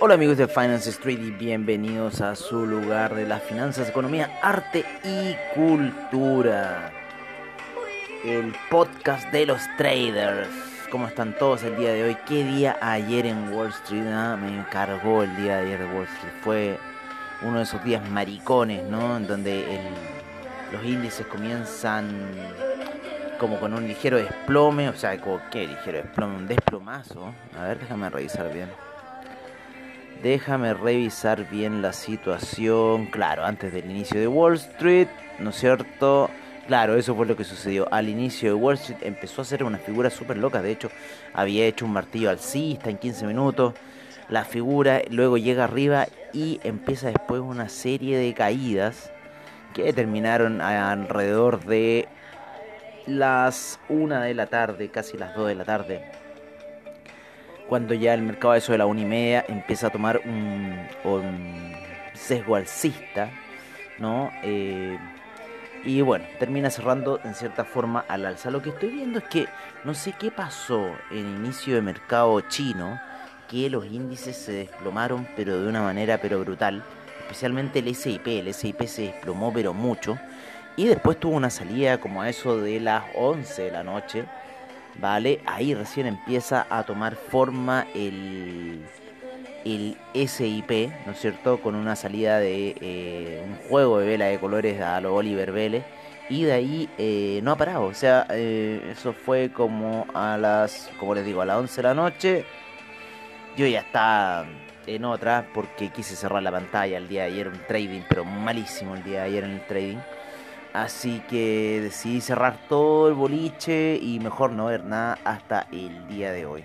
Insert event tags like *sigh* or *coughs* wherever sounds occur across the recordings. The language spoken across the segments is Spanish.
Hola amigos de Finance Street y bienvenidos a su lugar de las finanzas, economía, arte y cultura. El podcast de los traders. ¿Cómo están todos el día de hoy? ¿Qué día ayer en Wall Street? Ah, me encargó el día de ayer de Wall Street. Fue uno de esos días maricones, ¿no? En donde el- los índices comienzan como con un ligero desplome. O sea, como, ¿qué ligero desplome? Un desplomazo. A ver, déjame revisar bien. Déjame revisar bien la situación. Claro, antes del inicio de Wall Street, ¿no es cierto? Claro, eso fue lo que sucedió. Al inicio de Wall Street empezó a hacer una figura súper loca. De hecho, había hecho un martillo alcista en 15 minutos. La figura luego llega arriba y empieza después una serie de caídas que terminaron alrededor de las 1 de la tarde, casi las 2 de la tarde cuando ya el mercado eso de la una y media empieza a tomar un, un sesgo alcista, ¿no? Eh, y bueno, termina cerrando en cierta forma al alza. Lo que estoy viendo es que no sé qué pasó en inicio de mercado chino, que los índices se desplomaron, pero de una manera pero brutal. Especialmente el SIP, el SIP se desplomó pero mucho. Y después tuvo una salida como a eso de las 11 de la noche. ¿vale? Ahí recién empieza a tomar forma el, el SIP, ¿no es cierto? Con una salida de eh, un juego de vela de colores a lo Oliver Vélez. Y de ahí eh, no ha parado, o sea, eh, eso fue como a las, como les digo, a las 11 de la noche. Yo ya estaba en otra porque quise cerrar la pantalla el día de ayer, un trading, pero malísimo el día de ayer en el trading. Así que decidí cerrar todo el boliche y mejor no ver nada hasta el día de hoy.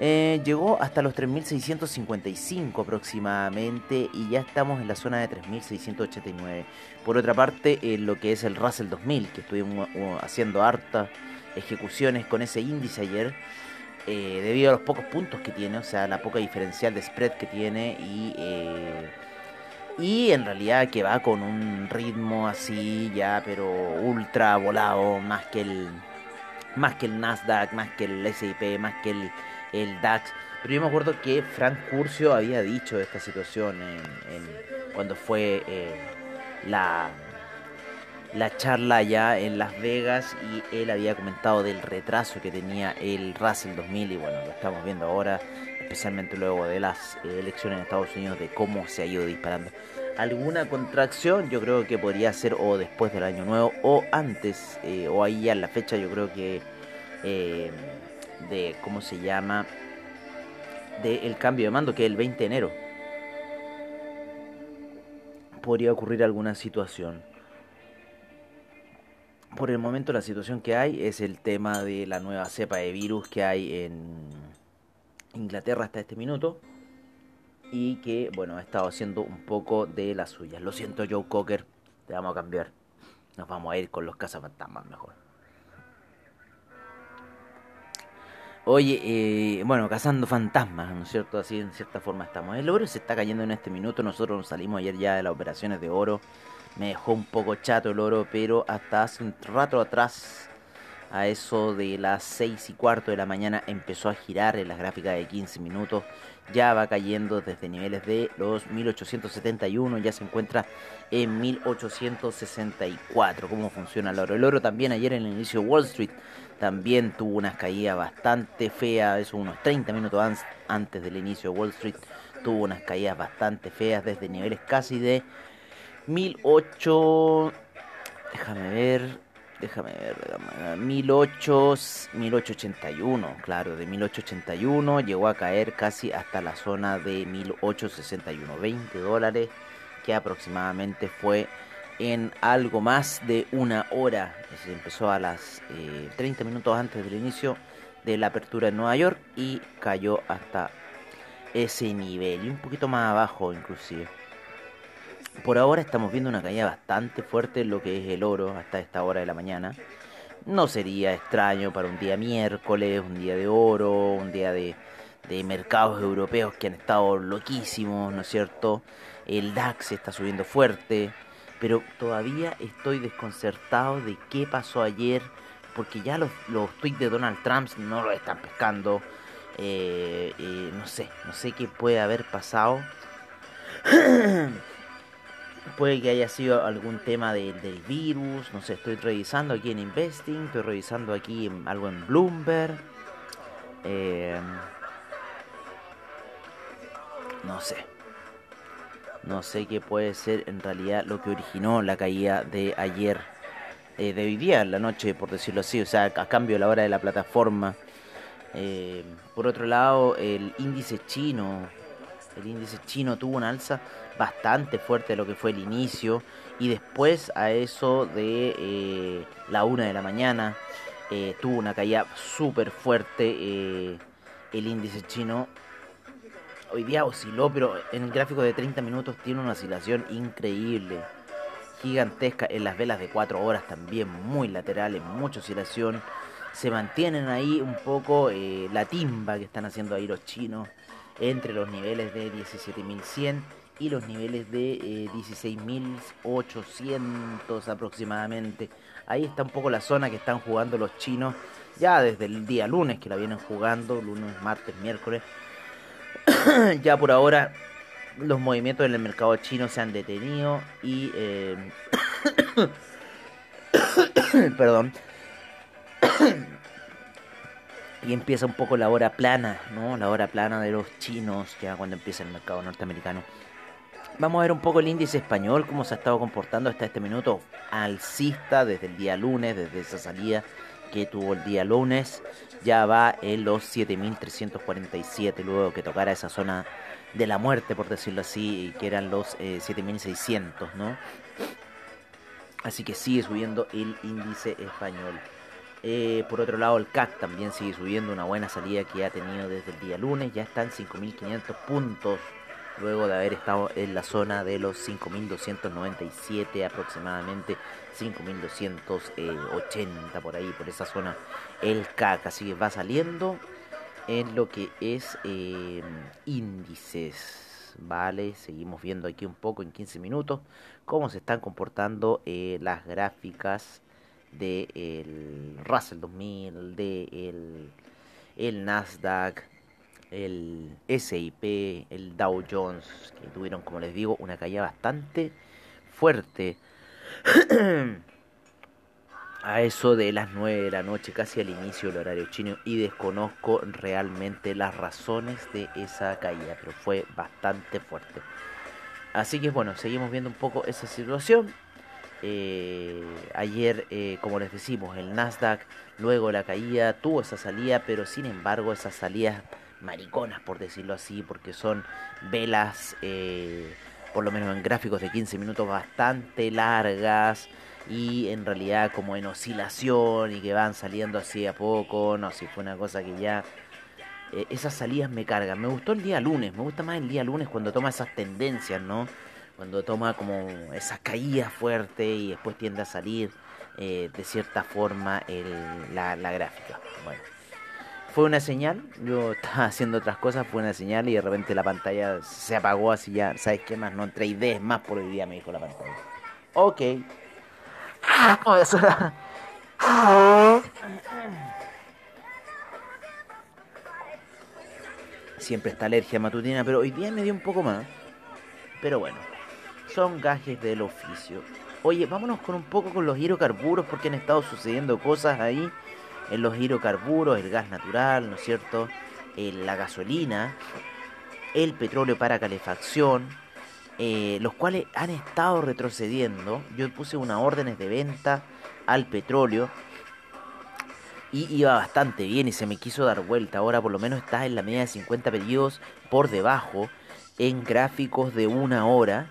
Eh, llegó hasta los 3.655 aproximadamente y ya estamos en la zona de 3.689. Por otra parte, en lo que es el Russell 2000, que estuvimos uh, haciendo hartas ejecuciones con ese índice ayer, eh, debido a los pocos puntos que tiene, o sea, la poca diferencial de spread que tiene y... eh, y en realidad que va con un ritmo así ya, pero ultra volado, más que el más que el Nasdaq, más que el S&P, más que el, el DAX. Pero yo me acuerdo que Frank Curcio había dicho esta situación en, cuando fue eh, la, la charla allá en Las Vegas y él había comentado del retraso que tenía el Russell 2000 y bueno, lo estamos viendo ahora, especialmente luego de las eh, elecciones en Estados Unidos, de cómo se ha ido disparando. Alguna contracción yo creo que podría ser o después del año nuevo o antes, eh, o ahí ya en la fecha yo creo que de, ¿cómo se llama? Del cambio de mando, que es el 20 de enero. Podría ocurrir alguna situación. Por el momento la situación que hay es el tema de la nueva cepa de virus que hay en Inglaterra hasta este minuto y que bueno ha estado haciendo un poco de las suyas. Lo siento Joe Cocker, te vamos a cambiar. Nos vamos a ir con los cazafantasmas mejor. Oye, eh, bueno, cazando fantasmas, ¿no es cierto? Así en cierta forma estamos. El oro se está cayendo en este minuto. Nosotros nos salimos ayer ya de las operaciones de oro. Me dejó un poco chato el oro, pero hasta hace un rato atrás, a eso de las 6 y cuarto de la mañana, empezó a girar en las gráficas de 15 minutos. Ya va cayendo desde niveles de los 1871, ya se encuentra en 1864. ¿Cómo funciona el oro? El oro también ayer en el inicio de Wall Street también tuvo unas caídas bastante feas, eso unos 30 minutos an- antes del inicio de Wall Street, tuvo unas caídas bastante feas desde niveles casi de 1008, déjame ver, déjame ver, déjame ver, 1008, 1881, claro, de 1881 llegó a caer casi hasta la zona de 1861, 20 dólares, que aproximadamente fue en algo más de una hora. Se empezó a las eh, 30 minutos antes del inicio de la apertura en Nueva York y cayó hasta ese nivel y un poquito más abajo inclusive. Por ahora estamos viendo una caída bastante fuerte en lo que es el oro hasta esta hora de la mañana. no sería extraño para un día miércoles, un día de oro, un día de, de mercados europeos que han estado loquísimos, ¿no es cierto? El DAX está subiendo fuerte, pero todavía estoy desconcertado de qué pasó ayer, porque ya los, los tweets de Donald Trump no lo están pescando. Eh, eh, no sé, no sé qué puede haber pasado. *clears throat* puede que haya sido algún tema del virus, no sé, estoy revisando aquí en Investing, estoy revisando aquí algo en Bloomberg. Eh, no sé. No sé qué puede ser en realidad lo que originó la caída de ayer, eh, de hoy día, en la noche, por decirlo así, o sea, a cambio de la hora de la plataforma. Eh, por otro lado, el índice chino, el índice chino tuvo una alza bastante fuerte de lo que fue el inicio y después a eso de eh, la una de la mañana tuvo una caída súper fuerte el índice chino hoy día osciló, pero en el gráfico de 30 minutos tiene una oscilación increíble, gigantesca. En las velas de 4 horas también muy laterales, mucha oscilación. Se mantienen ahí un poco eh, la timba que están haciendo ahí los chinos entre los niveles de 17.100 y los niveles de 16.800 eh, aproximadamente. Ahí está un poco la zona que están jugando los chinos ya desde el día lunes que la vienen jugando, lunes, martes, miércoles *coughs* ya por ahora los movimientos en el mercado chino se han detenido y eh, *coughs* perdón *coughs* y empieza un poco la hora plana no la hora plana de los chinos ya cuando empieza el mercado norteamericano. Vamos a ver un poco el índice español cómo se ha estado comportando hasta este minuto. Alcista desde el día lunes desde esa salida que tuvo el día lunes. Ya va en los 7347 luego que tocara esa zona de la muerte por decirlo así que eran los 7600 eh, no así que sigue subiendo el índice español. Eh, por otro lado el CAC también sigue subiendo una buena salida que ha tenido desde el día lunes ya está en 5500 puntos luego de haber estado en la zona de los 5297 aproximadamente 5280 por ahí por esa zona el CAC así que va saliendo en lo que es eh, índices vale seguimos viendo aquí un poco en 15 minutos cómo se están comportando eh, las gráficas de el Russell 2000 de el, el Nasdaq el SIP, el Dow Jones, que tuvieron, como les digo, una caída bastante fuerte. A eso de las 9 de la noche, casi al inicio del horario chino, y desconozco realmente las razones de esa caída, pero fue bastante fuerte. Así que bueno, seguimos viendo un poco esa situación. Eh, ayer, eh, como les decimos, el Nasdaq, luego la caída, tuvo esa salida, pero sin embargo esas salidas mariconas, por decirlo así, porque son velas, eh, por lo menos en gráficos de 15 minutos, bastante largas y en realidad como en oscilación y que van saliendo así a poco, no si fue una cosa que ya... Eh, esas salidas me cargan. Me gustó el día lunes, me gusta más el día lunes cuando toma esas tendencias, ¿no? Cuando toma como esas caídas fuertes y después tiende a salir eh, de cierta forma la, la gráfica. Bueno fue una señal, yo *laughs* estaba haciendo otras cosas, fue una señal y de repente la pantalla se apagó así ya, ¿sabes qué más? No, 3D es más por el día, me dijo la pantalla. Ok. *laughs* Siempre está alergia matutina, pero hoy día me dio un poco más. Pero bueno, son gajes del oficio. Oye, vámonos con un poco con los hidrocarburos porque han estado sucediendo cosas ahí en los hidrocarburos, el gas natural, ¿no es cierto? la gasolina, el petróleo para calefacción, eh, los cuales han estado retrocediendo. Yo puse unas órdenes de venta al petróleo y iba bastante bien y se me quiso dar vuelta. Ahora por lo menos está en la media de 50 periodos por debajo en gráficos de una hora.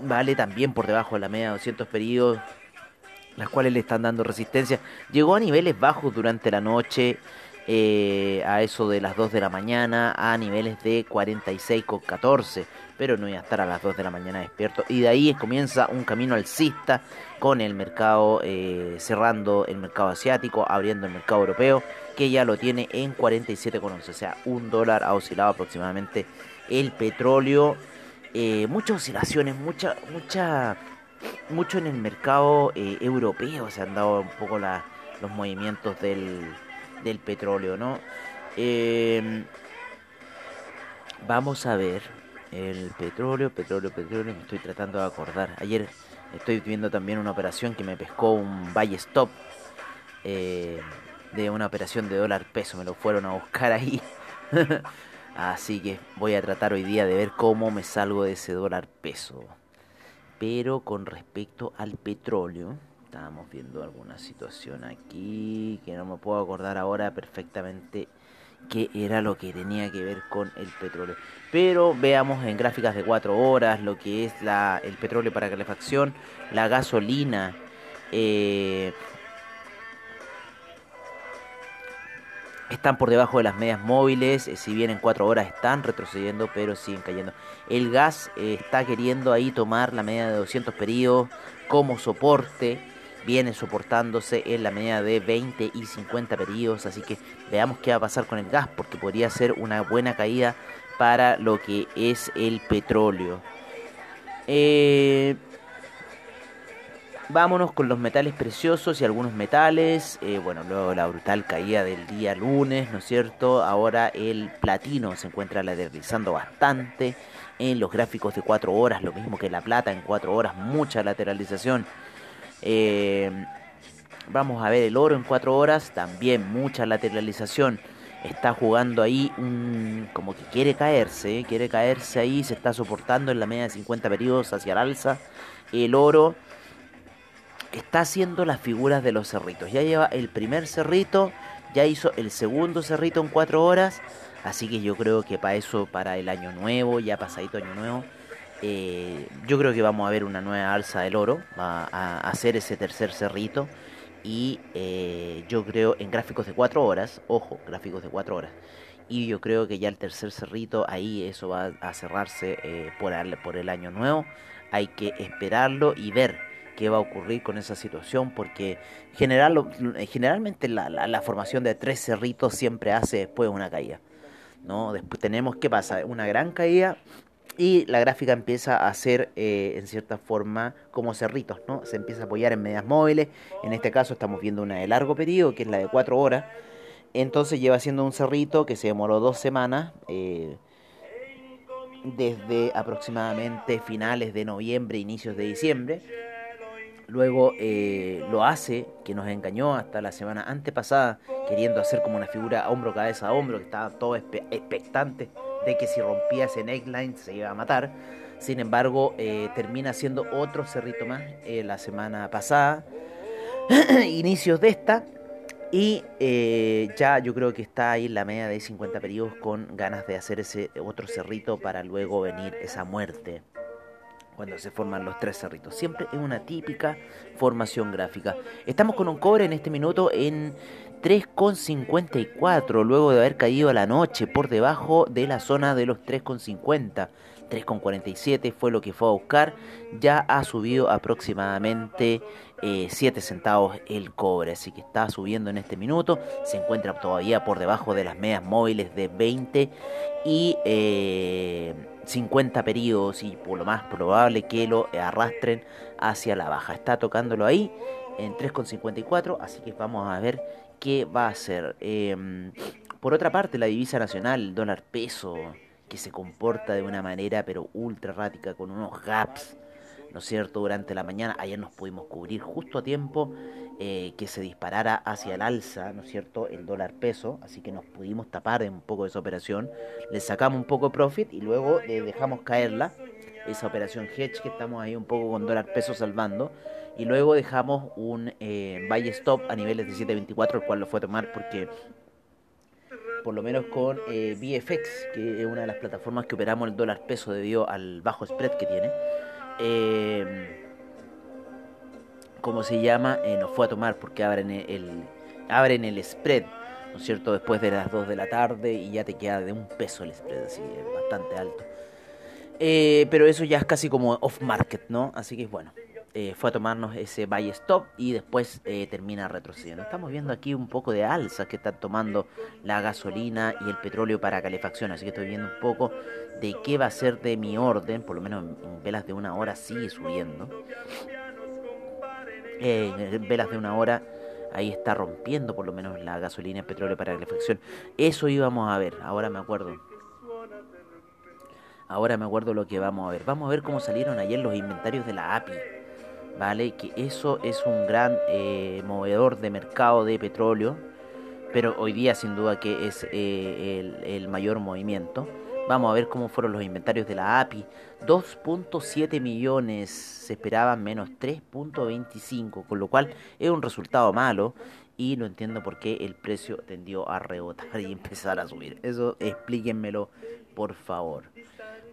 Vale también por debajo de la media de 200 periodos las cuales le están dando resistencia. Llegó a niveles bajos durante la noche eh, a eso de las 2 de la mañana a niveles de 46,14 pero no iba a estar a las 2 de la mañana despierto. Y de ahí comienza un camino alcista con el mercado eh, cerrando el mercado asiático, abriendo el mercado europeo, que ya lo tiene en 47,11. O sea, un dólar ha oscilado aproximadamente el petróleo. Eh, muchas oscilaciones, mucha, mucha, mucho en el mercado eh, europeo se han dado un poco los movimientos del, del petróleo, ¿no? vamos a ver el petróleo, petróleo, petróleo, me estoy tratando de acordar. Ayer estoy viendo también una operación que me pescó un buy stop eh, de una operación de dólar peso, me lo fueron a buscar ahí. *laughs* Así que voy a tratar hoy día de ver cómo me salgo de ese dólar peso. Pero con respecto al petróleo, estábamos viendo alguna situación aquí que no me puedo acordar ahora perfectamente qué era lo que tenía que ver con el petróleo. Pero veamos en gráficas de 4 horas lo que es el petróleo para calefacción, la gasolina. Eh, están por debajo de las medias móviles, eh, si bien en 4 horas están retrocediendo, pero siguen cayendo. El gas eh, está queriendo ahí tomar la media de 200 periodos como soporte viene soportándose en la medida de 20 y 50 periodos, así que veamos qué va a pasar con el gas, porque podría ser una buena caída para lo que es el petróleo. Eh, vámonos con los metales preciosos y algunos metales. Eh, bueno, luego la brutal caída del día lunes, ¿no es cierto? Ahora el platino se encuentra lateralizando bastante en los gráficos de 4 horas, lo mismo que la plata en 4 horas, mucha lateralización. Eh, vamos a ver el oro en 4 horas, también mucha lateralización. Está jugando ahí como que quiere caerse, quiere caerse ahí, se está soportando en la media de 50 periodos hacia el alza. El oro está haciendo las figuras de los cerritos. Ya lleva el primer cerrito, ya hizo el segundo cerrito en 4 horas. Así que yo creo que para eso, para el año nuevo, ya pasadito año nuevo, eh, yo creo que vamos a ver una nueva alza del oro, va a hacer ese tercer cerrito y eh, yo creo en gráficos de 4 horas, ojo, gráficos de 4 horas, y yo creo que ya el tercer cerrito ahí eso va a cerrarse eh, por, por el año nuevo, hay que esperarlo y ver qué va a ocurrir con esa situación porque general, generalmente la, la formación de tres cerritos siempre hace después una caída. ¿no? Después tenemos, ¿qué pasa? Una gran caída y la gráfica empieza a hacer eh, en cierta forma como cerritos, ¿no? Se empieza a apoyar en medias móviles, en este caso estamos viendo una de largo periodo, que es la de 4 horas, entonces lleva siendo un cerrito que se demoró dos semanas, eh, desde aproximadamente finales de noviembre, inicios de diciembre, luego eh, lo hace, que nos engañó hasta la semana antepasada, queriendo hacer como una figura hombro, cabeza, hombro, que estaba todo expectante de que si rompía ese neckline se iba a matar. Sin embargo, eh, termina siendo otro cerrito más eh, la semana pasada, *clears throat* inicios de esta, y eh, ya yo creo que está ahí la media de 50 periodos con ganas de hacer ese otro cerrito para luego venir esa muerte cuando se forman los tres cerritos. Siempre es una típica formación gráfica. Estamos con un cobre en este minuto en 3,54 luego de haber caído a la noche por debajo de la zona de los 3,50. 3,47 fue lo que fue a buscar. Ya ha subido aproximadamente 7 eh, centavos el cobre. Así que está subiendo en este minuto. Se encuentra todavía por debajo de las medias móviles de 20 y 50 eh, periodos. Y por lo más probable que lo arrastren hacia la baja. Está tocándolo ahí en 3,54. Así que vamos a ver qué va a hacer. Em, por otra parte, la divisa nacional, dólar peso, que se comporta de una manera pero ultra errática, con unos gaps, ¿no es cierto?, durante la mañana. Ayer nos pudimos cubrir justo a tiempo eh, que se disparara hacia el alza, ¿no es cierto?, el dólar peso, así que nos pudimos tapar un poco de esa operación. Le sacamos un poco de profit y luego dejamos caerla, esa operación hedge que estamos ahí un poco con dólar peso salvando y luego dejamos un eh, buy stop a niveles de 7.24, el cual lo fue a tomar porque por lo menos con eh, VFX, que es una de las plataformas que operamos el dólar peso debido al bajo spread que tiene. Eh, ¿Cómo se llama? Eh, nos fue a tomar porque abren el, abren el spread. ¿no es cierto? Después de las 2 de la tarde y ya te queda de un peso el spread, así es bastante alto. Eh, pero eso ya es casi como off market, ¿no? Así que bueno, eh, fue a tomarnos ese buy stop y después eh, termina retrocediendo. Estamos viendo aquí un poco de alza que están tomando la gasolina y el petróleo para calefacción, así que estoy viendo un poco de qué va a ser de mi orden, por lo menos en, velas de una hora sigue subiendo. en velas de una hora ahí está rompiendo por lo menos la gasolina y el petróleo para calefacción. Eso íbamos a ver, ahora me acuerdo. Ahora me acuerdo lo que vamos a ver. Vamos a ver cómo salieron ayer los inventarios de la API. ¿Vale? Que eso es un gran eh, movedor de mercado de petróleo. Pero hoy día sin duda que es eh, el, el, mayor movimiento. Vamos a ver cómo fueron los inventarios de la API. 2.7 millones, se esperaban menos 3.25, con lo cual es un resultado malo y no entiendo por qué el precio tendió a rebotar y *laughs* empezar a subir. Eso explíquenmelo, por favor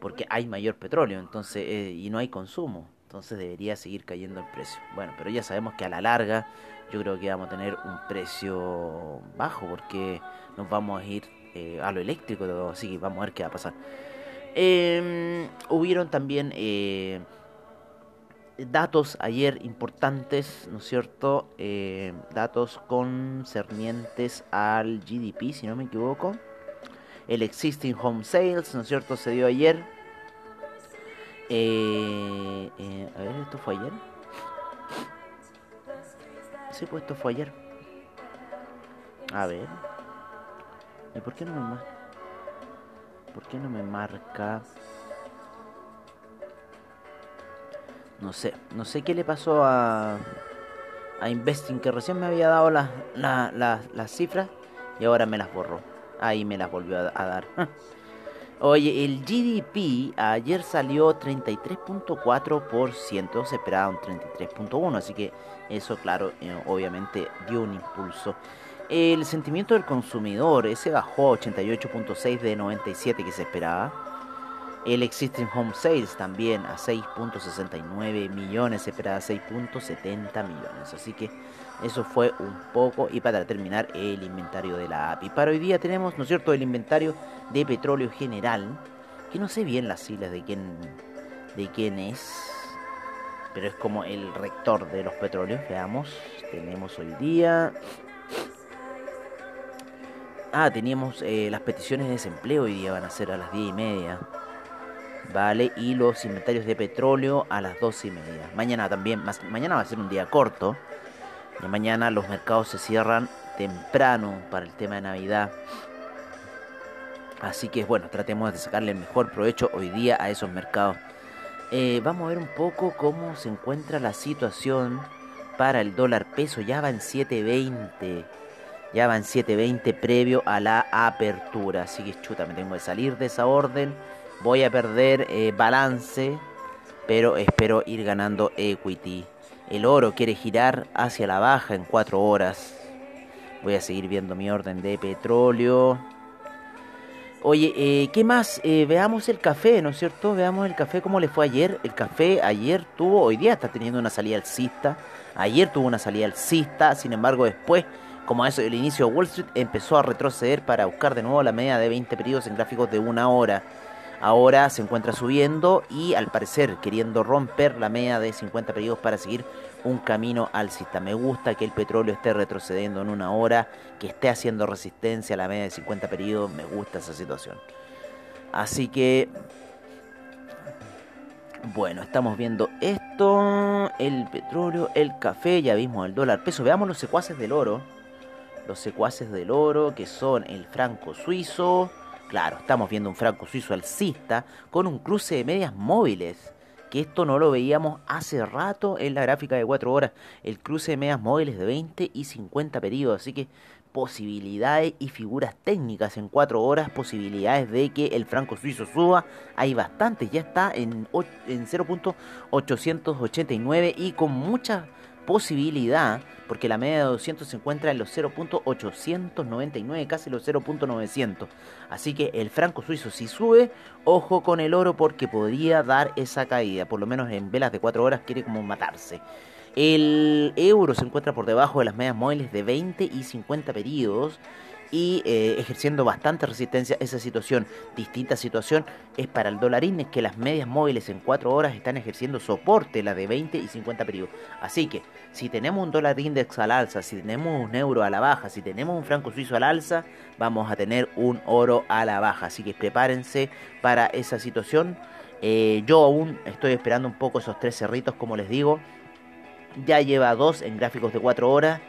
porque hay mayor petróleo entonces eh, y no hay consumo. Entonces debería seguir cayendo el precio. Bueno, pero ya sabemos que a la larga yo creo que vamos a tener un precio bajo porque nos vamos a ir eh, a lo eléctrico, así que vamos a ver qué va a pasar. Eh, hubieron también eh, datos ayer importantes, ¿no es cierto? Eh, datos concernientes al GDP, si no me equivoco. El Existing Home Sales, ¿no es cierto? Se dio ayer. Eh, eh, a ver, ¿esto fue ayer? Sí, pues esto fue ayer. A ver. ¿Y por qué no me marca? ¿Por qué no me marca? No sé, no sé qué le pasó a, a Investing, que recién me había dado las, las, las, cifras y ahora me las borró. Ahí me las volvió a, a dar. *laughs* Oye, el GDP ayer salió 33.4%, se esperaba un 33.1%, así que eso, claro, eh, obviamente dio un impulso. El sentimiento del consumidor, ese bajó a 88.6 de 97 que se esperaba. El Existing Home Sales también a 6.69 millones, se esperaba 6.70 millones. Así que eso fue un poco. Y para terminar, el inventario de la API. Para hoy día tenemos, ¿no es cierto?, el inventario de petróleo general. Que no sé bien las siglas de quién, de quién es. Pero es como el rector de los petróleos. Veamos. Tenemos hoy día. Ah, teníamos eh, las peticiones de desempleo hoy día van a ser a las 10 y media. Vale, y los inventarios de petróleo a las 12 y media. Mañana también, mañana va a ser un día corto. Y mañana los mercados se cierran temprano para el tema de Navidad. Así que bueno, tratemos de sacarle el mejor provecho hoy día a esos mercados. Eh, vamos a ver un poco cómo se encuentra la situación para el dólar peso. Ya va en 7.20. Ya va en 7.20 previo a la apertura. Así que chuta, me tengo que salir de esa orden. Voy a perder eh, balance. Pero espero ir ganando equity. El oro quiere girar hacia la baja en 4 horas. Voy a seguir viendo mi orden de petróleo. Oye, eh, ¿qué más? Eh, veamos el café, ¿no es cierto? Veamos el café, cómo le fue ayer. El café ayer tuvo, hoy día está teniendo una salida alcista. Ayer tuvo una salida alcista, sin embargo después, como eso el inicio de Wall Street, empezó a retroceder para buscar de nuevo la media de 20 periodos en gráficos de una hora. Ahora se encuentra subiendo y al parecer queriendo romper la media de 50 periodos para seguir un camino alcista. Me gusta que el petróleo esté retrocediendo en una hora, que esté haciendo resistencia a la media de 50 periodos. Me gusta esa situación. Así que, bueno, estamos viendo esto, el petróleo, el café, ya vimos el dólar peso. Veamos los secuaces del oro. Los secuaces del oro que son el franco suizo. Claro, estamos viendo un franco suizo alcista con un cruce de medias móviles que esto no lo veíamos hace rato en la gráfica de 4 horas, el cruce de medias móviles de 20 y 50 periodos, así que posibilidades y figuras técnicas en 4 horas, posibilidades de que el franco suizo suba, hay bastantes, ya está en, en 0.889 y con mucha posibilidad, porque la media de 200 se encuentra en los 0.899, casi los 0.900. Así que el franco suizo si sube, ojo con el oro porque podría dar esa caída, por lo menos en velas de 4 horas quiere como matarse. El euro se encuentra por debajo de las medias móviles de 20 y 50 periodos y eh, ejerciendo bastante resistencia. Esa situación, distinta situación, es para el dólar index, que las medias móviles en 4 horas están ejerciendo soporte, la de 20 y 50 periodos. Así que, si tenemos un dólar index al alza, si tenemos un euro a la baja, si tenemos un franco suizo al alza, vamos a tener un oro a la baja. Así que prepárense para esa situación. Eh, yo aún estoy esperando un poco esos tres cerritos, como les digo. Ya lleva dos en gráficos de 4 horas.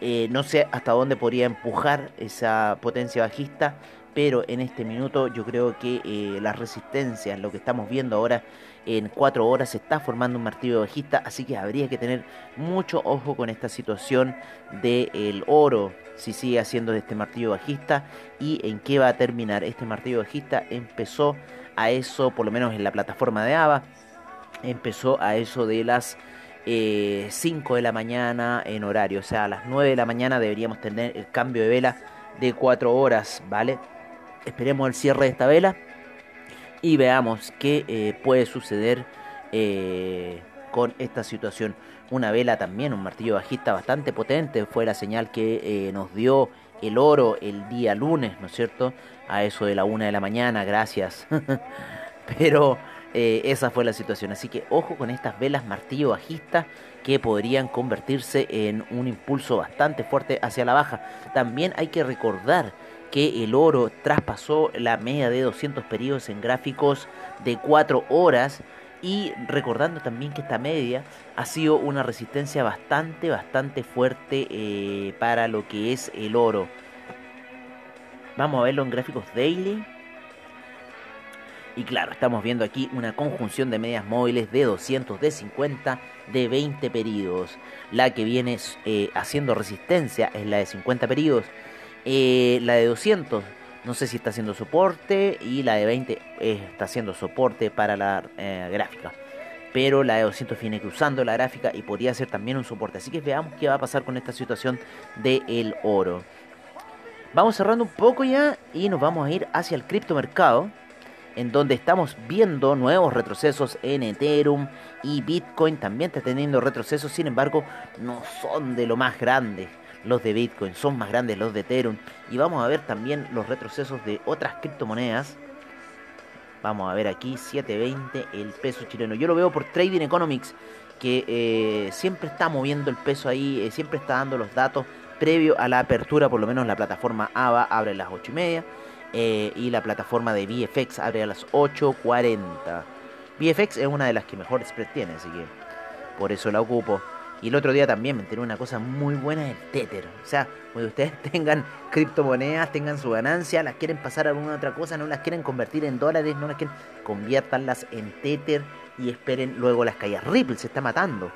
Eh, no sé hasta dónde podría empujar esa potencia bajista, pero en este minuto yo creo que eh, las resistencias, lo que estamos viendo ahora en 4 horas, se está formando un martillo bajista, así que habría que tener mucho ojo con esta situación del oro, si sigue haciendo este martillo bajista y en qué va a terminar. Este martillo bajista empezó a eso, por lo menos en la plataforma de AVA, empezó a eso de las 5 eh, de la mañana en horario. O sea, a las 9 de la mañana deberíamos tener el cambio de vela de 4 horas, ¿vale? Esperemos el cierre de esta vela y veamos qué eh, puede suceder eh, con esta situación. Una vela también, un martillo bajista bastante potente, fue la señal que nos dio el oro el día lunes, ¿no es cierto? A eso de la 1 de la mañana, gracias. *laughs* Pero eh, esa fue la situación. Así que ojo con estas velas martillo bajista que podrían convertirse en un impulso bastante fuerte hacia la baja. También hay que recordar que el oro traspasó la media de 200 periodos en gráficos de 4 horas y recordando también que esta media ha sido una resistencia bastante, bastante fuerte eh, para lo que es el oro. Vamos a verlo en gráficos daily. Y claro, estamos viendo aquí una conjunción de medias móviles de 200, de 50, de 20 periodos. La que viene eh, haciendo resistencia es la de 50 periodos. Eh, la de 200 no sé si está haciendo soporte y la de 20 está haciendo soporte para la eh, gráfica. Pero la de 200 viene cruzando la gráfica y podría ser también un soporte. Así que veamos qué va a pasar con esta situación del oro. Vamos cerrando un poco ya y nos vamos a ir hacia el criptomercado en donde estamos viendo nuevos retrocesos en Ethereum y Bitcoin también está teniendo retrocesos, sin embargo no son de lo más grandes los de Bitcoin, son más grandes los de Ethereum y vamos a ver también los retrocesos de otras criptomonedas. Vamos a ver aquí 720 el peso chileno. Yo lo veo por Trading Economics que eh, siempre está moviendo el peso ahí, eh, siempre está dando los datos previo a la apertura, por lo menos la plataforma AVA abre a las 8 y media eh, y la plataforma de VFX abre a las 8.40. VFX es una de las que mejor spread tiene, así que por eso la ocupo. Y el otro día también me enteré una cosa muy buena del Tether. O sea, cuando ustedes *laughs* tengan criptomonedas, tengan su ganancia, las quieren pasar a alguna otra cosa, no las quieren convertir en dólares, no las quieren, conviértanlas en Tether y esperen luego las caídas. Ripple se está matando.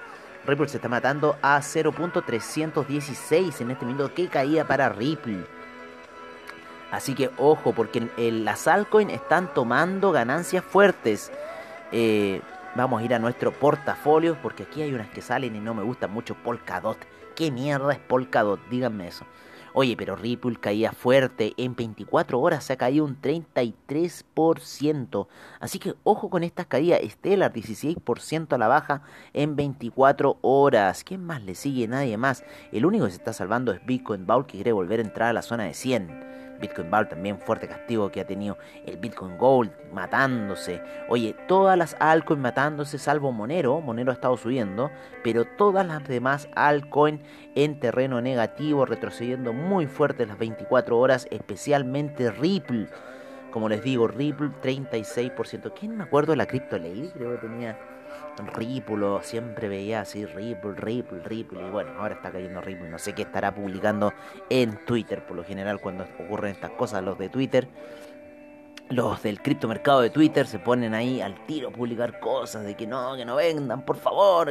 Ripple se está matando a 0.316 en este minuto. ¿Qué caída para Ripple? Así que ojo, porque las altcoins están tomando ganancias fuertes. Eh, vamos a ir a nuestro portafolio, porque aquí hay unas que salen y no me gustan mucho. Polkadot. ¿Qué mierda es Polkadot? Díganme eso. Oye, pero Ripple caía fuerte. En 24 horas se ha caído un 33%. Así que ojo con estas caídas. Stellar 16% a la baja en 24 horas. ¿Quién más le sigue? Nadie más. El único que se está salvando es Bitcoin Bowl que quiere volver a entrar a la zona de 100. Bitcoin Bar también fuerte castigo que ha tenido el Bitcoin Gold matándose. Oye, todas las altcoins matándose salvo Monero, Monero ha estado subiendo, pero todas las demás altcoins en terreno negativo, retrocediendo muy fuerte las 24 horas, especialmente Ripple. Como les digo, Ripple 36%. ¿Quién me acuerdo de la Crypto Lady? Creo que tenía Ripple, siempre veía así Ripple, Ripple, Ripple, y bueno, ahora está cayendo Ripple, no sé qué estará publicando en Twitter, por lo general cuando ocurren estas cosas, los de Twitter, los del criptomercado de Twitter se ponen ahí al tiro a publicar cosas de que no, que no vendan, por favor,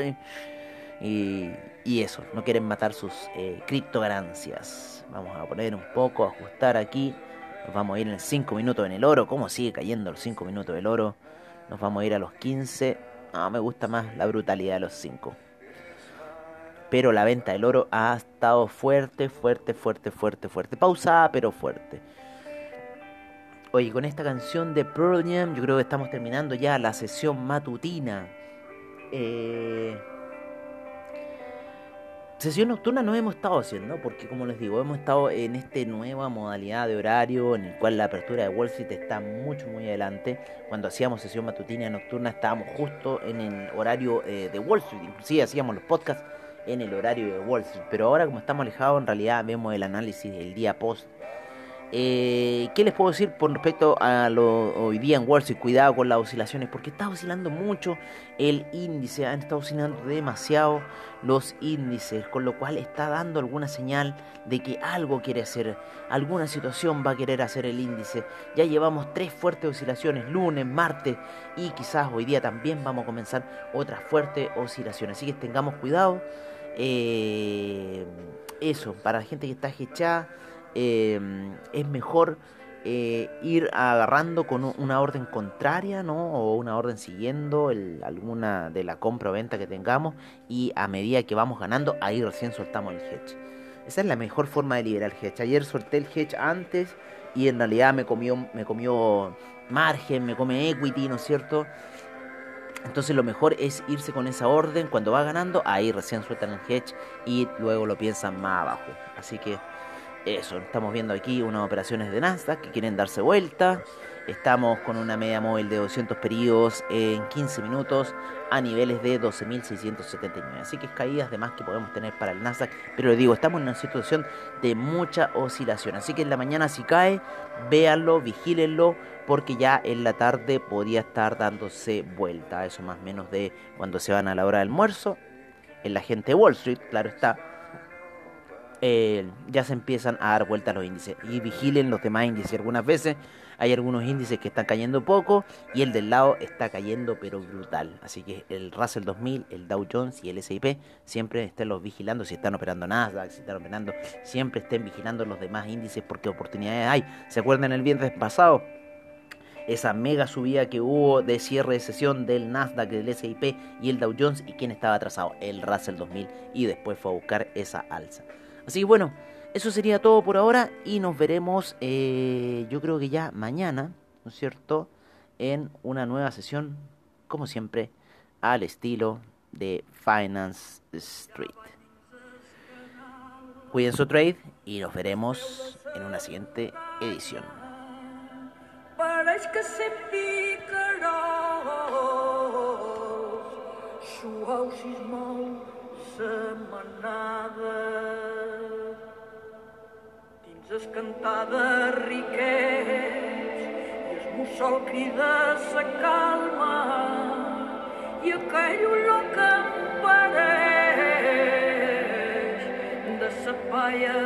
y, y eso, no quieren matar sus eh, criptoganancias. Vamos a poner un poco, ajustar aquí, nos vamos a ir en 5 minutos en el oro, ¿cómo sigue cayendo los 5 minutos del oro? Nos vamos a ir a los 15 no, me gusta más la brutalidad de los 5. Pero la venta del oro ha estado fuerte, fuerte, fuerte, fuerte, fuerte. Pausada, pero fuerte. Oye, con esta canción de Pearl yo creo que estamos terminando ya la sesión matutina. Eh, Sesión nocturna no hemos estado haciendo, porque como les digo, hemos estado en esta nueva modalidad de horario en el cual la apertura de Wall Street está mucho, muy adelante. Cuando hacíamos sesión matutina nocturna estábamos justo en el horario eh, de Wall Street, inclusive hacíamos los podcasts en el horario de Wall Street. Pero ahora como estamos alejados, en realidad vemos el análisis del día post eh, ¿Qué les puedo decir con respecto a lo hoy día en Wall Street? Cuidado con las oscilaciones, porque está oscilando mucho el índice, han estado oscilando demasiado los índices, con lo cual está dando alguna señal de que algo quiere hacer, alguna situación va a querer hacer el índice. Ya llevamos tres fuertes oscilaciones, lunes, martes y quizás hoy día también vamos a comenzar otras fuertes oscilaciones. Así que tengamos cuidado. Eh, eso, para la gente que está hechada Em, es mejor eh, ir agarrando con una orden contraria, ¿no? O una orden siguiendo alguna de la compra o venta que tengamos y a medida que vamos ganando, ahí recién soltamos el hedge. Esa es la mejor forma de liberar el hedge. Ayer solté el hedge antes y en realidad me comió, me comió margen, me come equity, ¿no es cierto? Entonces lo mejor es irse con esa orden cuando va ganando, ahí recién sueltan el hedge y luego lo piensan más abajo. Así que eso, estamos viendo aquí unas operaciones de Nasdaq que quieren darse vuelta. Estamos con una media móvil de 200 periodos en 15 minutos a niveles de 12.679. Así que es caídas de más que podemos tener para el Nasdaq. Pero les digo, estamos en una situación de mucha oscilación. Así que en la mañana si cae, véanlo, vigílenlo, porque ya en la tarde podría estar dándose vuelta. Eso más o menos de cuando se van a la hora del almuerzo. En la gente de Wall Street, claro está eh, ya se empiezan a dar vueltas los índices. Y vigilen los demás índices. Algunas veces hay algunos índices que están cayendo poco y el del lado está cayendo pero brutal. Así que el Russell 2000, el Dow Jones y el S&P siempre estén los vigilando. Si están operando Nasdaq, si están operando, siempre estén vigilando los demás índices porque oportunidades hay. ¿Se acuerdan el viernes pasado? esa mega subida que hubo de cierre de sesión del Nasdaq, del S&P y el Dow Jones y quién estaba atrasado, el Russell 2000 y después fue a buscar esa alza. Así que bueno, eso sería todo por ahora y nos veremos eh, yo creo que ya mañana, ¿no es cierto? En una nueva sesión, como siempre, al estilo de Finance Street. Cuiden su trade y nos veremos en una siguiente edición. Escantada riquets i el mussol crida sa calma i aquell olor que em pareix de sa paia